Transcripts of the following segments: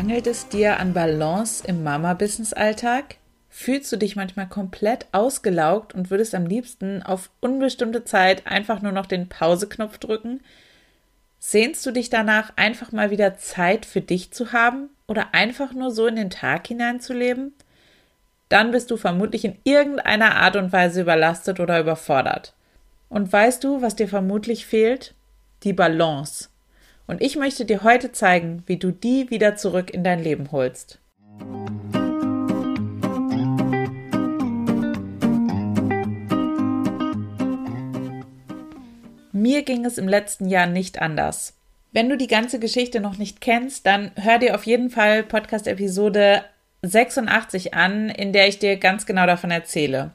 Mangelt es dir an Balance im Mama-Business-Alltag? Fühlst du dich manchmal komplett ausgelaugt und würdest am liebsten auf unbestimmte Zeit einfach nur noch den Pause-Knopf drücken? Sehnst du dich danach, einfach mal wieder Zeit für dich zu haben oder einfach nur so in den Tag hineinzuleben? Dann bist du vermutlich in irgendeiner Art und Weise überlastet oder überfordert. Und weißt du, was dir vermutlich fehlt? Die Balance. Und ich möchte dir heute zeigen, wie du die wieder zurück in dein Leben holst. Mir ging es im letzten Jahr nicht anders. Wenn du die ganze Geschichte noch nicht kennst, dann hör dir auf jeden Fall Podcast-Episode 86 an, in der ich dir ganz genau davon erzähle.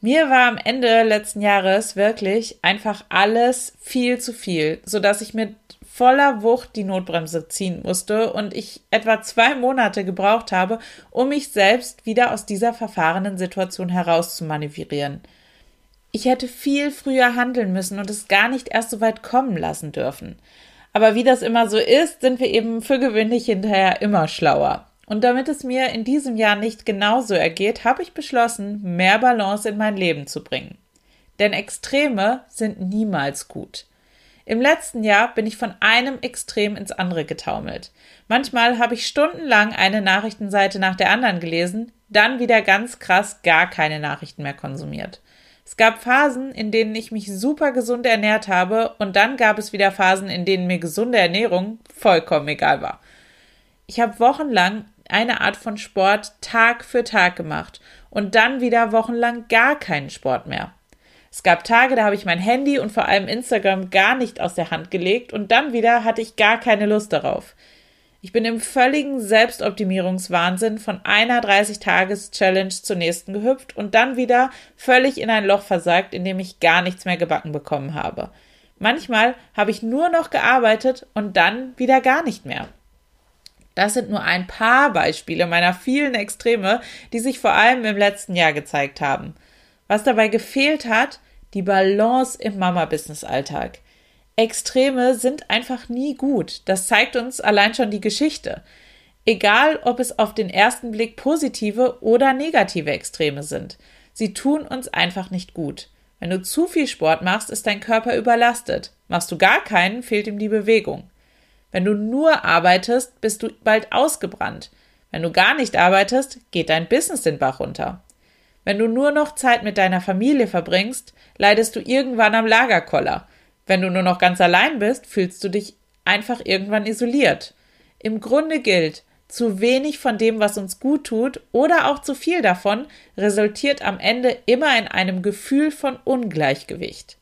Mir war am Ende letzten Jahres wirklich einfach alles viel zu viel, sodass ich mit voller Wucht die Notbremse ziehen musste und ich etwa zwei Monate gebraucht habe, um mich selbst wieder aus dieser verfahrenen Situation herauszumanövrieren. Ich hätte viel früher handeln müssen und es gar nicht erst so weit kommen lassen dürfen. Aber wie das immer so ist, sind wir eben für gewöhnlich hinterher immer schlauer. Und damit es mir in diesem Jahr nicht genauso ergeht, habe ich beschlossen, mehr Balance in mein Leben zu bringen. Denn Extreme sind niemals gut. Im letzten Jahr bin ich von einem Extrem ins andere getaumelt. Manchmal habe ich stundenlang eine Nachrichtenseite nach der anderen gelesen, dann wieder ganz krass gar keine Nachrichten mehr konsumiert. Es gab Phasen, in denen ich mich super gesund ernährt habe, und dann gab es wieder Phasen, in denen mir gesunde Ernährung vollkommen egal war. Ich habe wochenlang eine Art von Sport Tag für Tag gemacht und dann wieder wochenlang gar keinen Sport mehr. Es gab Tage, da habe ich mein Handy und vor allem Instagram gar nicht aus der Hand gelegt und dann wieder hatte ich gar keine Lust darauf. Ich bin im völligen Selbstoptimierungswahnsinn von einer 30-Tages-Challenge zur nächsten gehüpft und dann wieder völlig in ein Loch versagt, in dem ich gar nichts mehr gebacken bekommen habe. Manchmal habe ich nur noch gearbeitet und dann wieder gar nicht mehr. Das sind nur ein paar Beispiele meiner vielen Extreme, die sich vor allem im letzten Jahr gezeigt haben. Was dabei gefehlt hat, die Balance im Mama-Business-Alltag. Extreme sind einfach nie gut. Das zeigt uns allein schon die Geschichte. Egal, ob es auf den ersten Blick positive oder negative Extreme sind. Sie tun uns einfach nicht gut. Wenn du zu viel Sport machst, ist dein Körper überlastet. Machst du gar keinen, fehlt ihm die Bewegung. Wenn du nur arbeitest, bist du bald ausgebrannt. Wenn du gar nicht arbeitest, geht dein Business den Bach runter. Wenn du nur noch Zeit mit deiner Familie verbringst, leidest du irgendwann am Lagerkoller. Wenn du nur noch ganz allein bist, fühlst du dich einfach irgendwann isoliert. Im Grunde gilt, zu wenig von dem, was uns gut tut, oder auch zu viel davon, resultiert am Ende immer in einem Gefühl von Ungleichgewicht.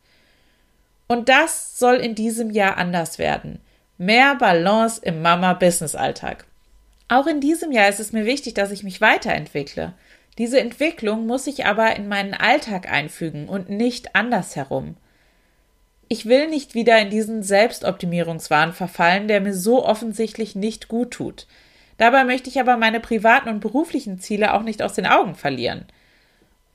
Und das soll in diesem Jahr anders werden. Mehr Balance im Mama-Business-Alltag. Auch in diesem Jahr ist es mir wichtig, dass ich mich weiterentwickle. Diese Entwicklung muss ich aber in meinen Alltag einfügen und nicht andersherum. Ich will nicht wieder in diesen Selbstoptimierungswahn verfallen, der mir so offensichtlich nicht gut tut. Dabei möchte ich aber meine privaten und beruflichen Ziele auch nicht aus den Augen verlieren.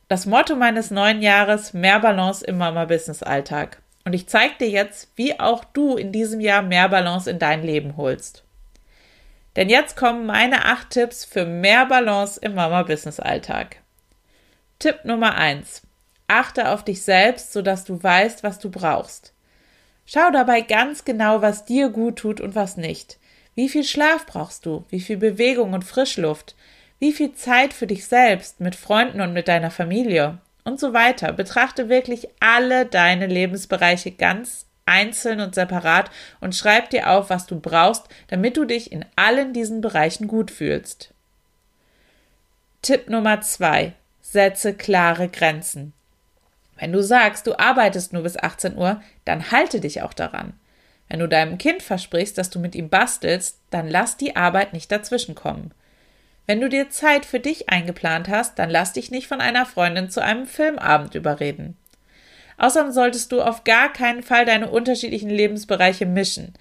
Das Motto meines neuen Jahres mehr Balance im Mama-Business-Alltag. Und ich zeige dir jetzt, wie auch du in diesem Jahr mehr Balance in dein Leben holst. Denn jetzt kommen meine acht Tipps für mehr Balance im Mama-Business-Alltag. Tipp Nummer eins: Achte auf dich selbst, sodass du weißt, was du brauchst. Schau dabei ganz genau, was dir gut tut und was nicht. Wie viel Schlaf brauchst du? Wie viel Bewegung und Frischluft? Wie viel Zeit für dich selbst, mit Freunden und mit deiner Familie? Und so weiter. Betrachte wirklich alle deine Lebensbereiche ganz einzeln und separat und schreib dir auf, was du brauchst, damit du dich in allen diesen Bereichen gut fühlst. Tipp Nummer zwei: Setze klare Grenzen. Wenn du sagst, du arbeitest nur bis 18 Uhr, dann halte dich auch daran. Wenn du deinem Kind versprichst, dass du mit ihm bastelst, dann lass die Arbeit nicht dazwischenkommen. Wenn du dir Zeit für dich eingeplant hast, dann lass dich nicht von einer Freundin zu einem Filmabend überreden. Außerdem solltest du auf gar keinen Fall deine unterschiedlichen Lebensbereiche mischen.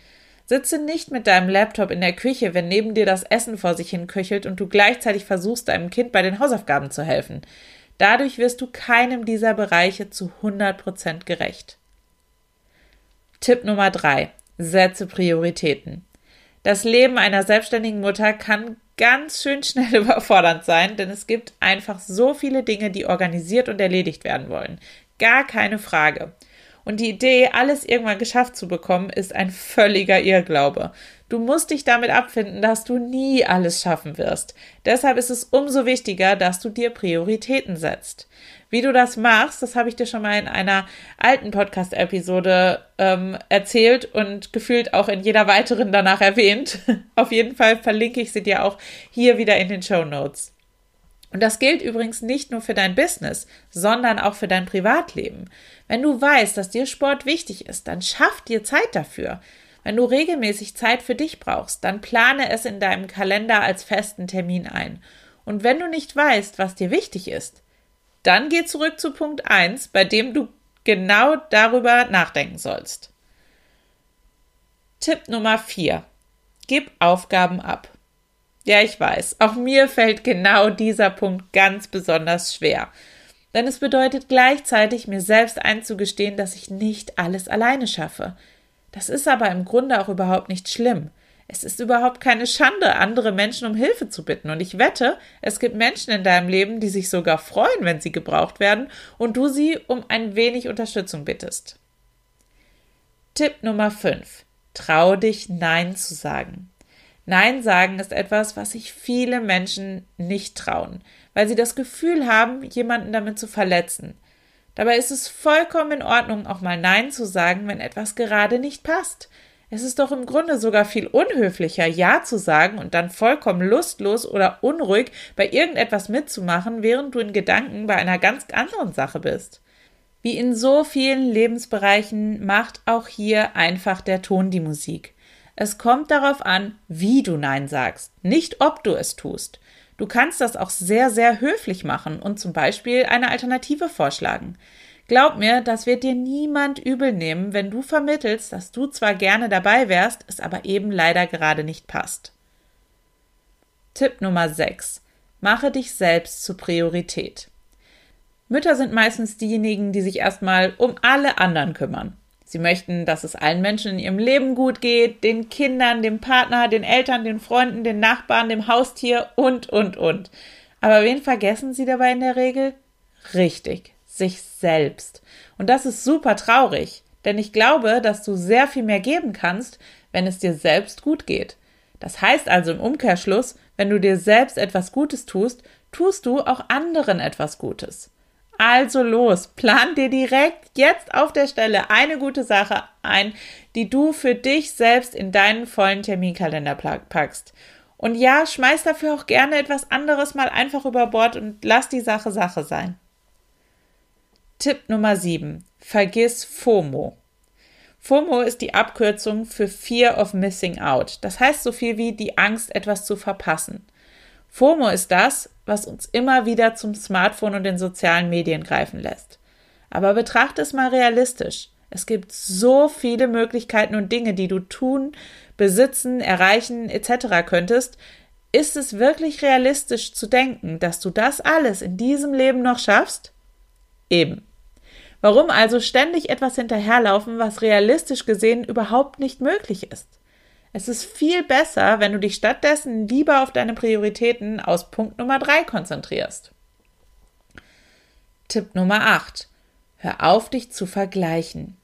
Sitze nicht mit deinem Laptop in der Küche, wenn neben dir das Essen vor sich hin köchelt und du gleichzeitig versuchst, deinem Kind bei den Hausaufgaben zu helfen. Dadurch wirst du keinem dieser Bereiche zu 100% gerecht. Tipp Nummer drei: Setze Prioritäten. Das Leben einer selbstständigen Mutter kann ganz schön schnell überfordernd sein, denn es gibt einfach so viele Dinge, die organisiert und erledigt werden wollen. Gar keine Frage. Und die Idee, alles irgendwann geschafft zu bekommen, ist ein völliger Irrglaube. Du musst dich damit abfinden, dass du nie alles schaffen wirst. Deshalb ist es umso wichtiger, dass du dir Prioritäten setzt. Wie du das machst, das habe ich dir schon mal in einer alten Podcast-Episode ähm, erzählt und gefühlt auch in jeder weiteren danach erwähnt. Auf jeden Fall verlinke ich sie dir auch hier wieder in den Show Notes. Und das gilt übrigens nicht nur für dein Business, sondern auch für dein Privatleben. Wenn du weißt, dass dir Sport wichtig ist, dann schaff dir Zeit dafür. Wenn du regelmäßig Zeit für dich brauchst, dann plane es in deinem Kalender als festen Termin ein. Und wenn du nicht weißt, was dir wichtig ist, dann geh zurück zu Punkt 1, bei dem du genau darüber nachdenken sollst. Tipp Nummer 4. Gib Aufgaben ab. Ja, ich weiß. Auch mir fällt genau dieser Punkt ganz besonders schwer. Denn es bedeutet gleichzeitig, mir selbst einzugestehen, dass ich nicht alles alleine schaffe. Das ist aber im Grunde auch überhaupt nicht schlimm. Es ist überhaupt keine Schande, andere Menschen um Hilfe zu bitten. Und ich wette, es gibt Menschen in deinem Leben, die sich sogar freuen, wenn sie gebraucht werden und du sie um ein wenig Unterstützung bittest. Tipp Nummer 5. Trau dich, Nein zu sagen. Nein sagen ist etwas, was sich viele Menschen nicht trauen, weil sie das Gefühl haben, jemanden damit zu verletzen. Dabei ist es vollkommen in Ordnung, auch mal Nein zu sagen, wenn etwas gerade nicht passt. Es ist doch im Grunde sogar viel unhöflicher, Ja zu sagen und dann vollkommen lustlos oder unruhig bei irgendetwas mitzumachen, während du in Gedanken bei einer ganz anderen Sache bist. Wie in so vielen Lebensbereichen macht auch hier einfach der Ton die Musik. Es kommt darauf an, wie du Nein sagst, nicht ob du es tust. Du kannst das auch sehr, sehr höflich machen und zum Beispiel eine Alternative vorschlagen. Glaub mir, das wird dir niemand übel nehmen, wenn du vermittelst, dass du zwar gerne dabei wärst, es aber eben leider gerade nicht passt. Tipp Nummer 6. Mache dich selbst zur Priorität. Mütter sind meistens diejenigen, die sich erstmal um alle anderen kümmern. Sie möchten, dass es allen Menschen in ihrem Leben gut geht, den Kindern, dem Partner, den Eltern, den Freunden, den Nachbarn, dem Haustier und, und, und. Aber wen vergessen sie dabei in der Regel? Richtig, sich selbst. Und das ist super traurig, denn ich glaube, dass du sehr viel mehr geben kannst, wenn es dir selbst gut geht. Das heißt also im Umkehrschluss, wenn du dir selbst etwas Gutes tust, tust du auch anderen etwas Gutes. Also los, plan dir direkt jetzt auf der Stelle eine gute Sache ein, die du für dich selbst in deinen vollen Terminkalender packst. Und ja, schmeiß dafür auch gerne etwas anderes mal einfach über Bord und lass die Sache Sache sein. Tipp Nummer 7. Vergiss FOMO. FOMO ist die Abkürzung für Fear of Missing Out. Das heißt so viel wie die Angst, etwas zu verpassen. FOMO ist das, was uns immer wieder zum Smartphone und den sozialen Medien greifen lässt. Aber betrachte es mal realistisch. Es gibt so viele Möglichkeiten und Dinge, die du tun, besitzen, erreichen etc. könntest. Ist es wirklich realistisch zu denken, dass du das alles in diesem Leben noch schaffst? Eben. Warum also ständig etwas hinterherlaufen, was realistisch gesehen überhaupt nicht möglich ist? Es ist viel besser, wenn du dich stattdessen lieber auf deine Prioritäten aus Punkt Nummer 3 konzentrierst. Tipp Nummer 8. Hör auf, dich zu vergleichen.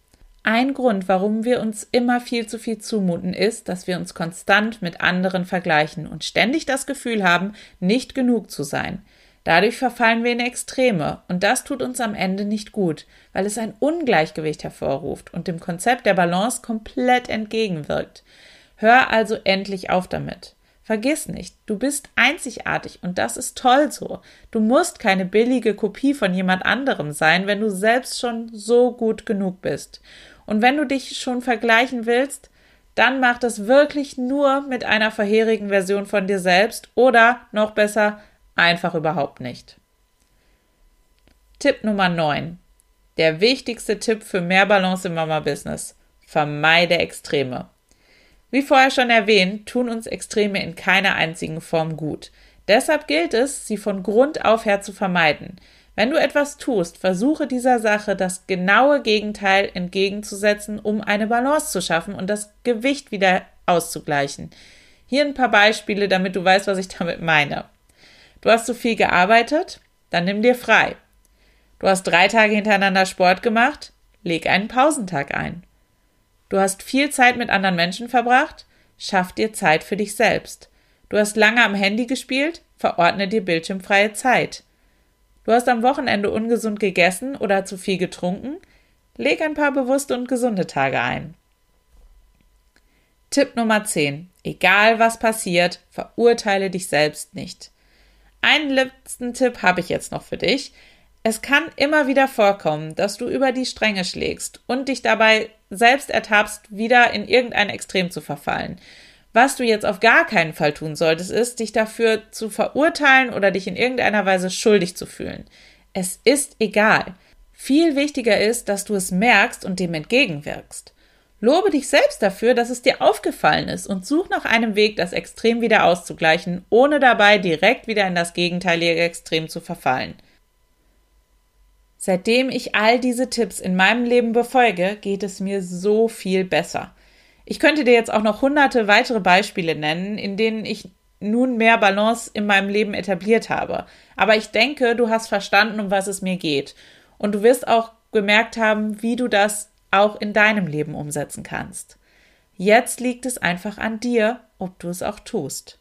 Ein Grund, warum wir uns immer viel zu viel zumuten, ist, dass wir uns konstant mit anderen vergleichen und ständig das Gefühl haben, nicht genug zu sein. Dadurch verfallen wir in Extreme und das tut uns am Ende nicht gut, weil es ein Ungleichgewicht hervorruft und dem Konzept der Balance komplett entgegenwirkt. Hör also endlich auf damit. Vergiss nicht, du bist einzigartig und das ist toll so. Du musst keine billige Kopie von jemand anderem sein, wenn du selbst schon so gut genug bist. Und wenn du dich schon vergleichen willst, dann mach das wirklich nur mit einer vorherigen Version von dir selbst oder noch besser, einfach überhaupt nicht. Tipp Nummer 9. Der wichtigste Tipp für mehr Balance im Mama-Business. Vermeide Extreme. Wie vorher schon erwähnt, tun uns Extreme in keiner einzigen Form gut. Deshalb gilt es, sie von Grund auf her zu vermeiden. Wenn du etwas tust, versuche dieser Sache das genaue Gegenteil entgegenzusetzen, um eine Balance zu schaffen und das Gewicht wieder auszugleichen. Hier ein paar Beispiele, damit du weißt, was ich damit meine. Du hast zu viel gearbeitet, dann nimm dir frei. Du hast drei Tage hintereinander Sport gemacht, leg einen Pausentag ein. Du hast viel Zeit mit anderen Menschen verbracht, schaff dir Zeit für dich selbst. Du hast lange am Handy gespielt, verordne dir bildschirmfreie Zeit. Du hast am Wochenende ungesund gegessen oder zu viel getrunken, leg ein paar bewusste und gesunde Tage ein. Tipp Nummer 10. Egal was passiert, verurteile dich selbst nicht. Einen letzten Tipp habe ich jetzt noch für dich. Es kann immer wieder vorkommen, dass du über die Stränge schlägst und dich dabei selbst ertappst, wieder in irgendein Extrem zu verfallen. Was du jetzt auf gar keinen Fall tun solltest, ist, dich dafür zu verurteilen oder dich in irgendeiner Weise schuldig zu fühlen. Es ist egal. Viel wichtiger ist, dass du es merkst und dem entgegenwirkst. Lobe dich selbst dafür, dass es dir aufgefallen ist und such nach einem Weg, das Extrem wieder auszugleichen, ohne dabei direkt wieder in das gegenteilige Extrem zu verfallen. Seitdem ich all diese Tipps in meinem Leben befolge, geht es mir so viel besser. Ich könnte dir jetzt auch noch hunderte weitere Beispiele nennen, in denen ich nun mehr Balance in meinem Leben etabliert habe. Aber ich denke, du hast verstanden, um was es mir geht. Und du wirst auch gemerkt haben, wie du das auch in deinem Leben umsetzen kannst. Jetzt liegt es einfach an dir, ob du es auch tust.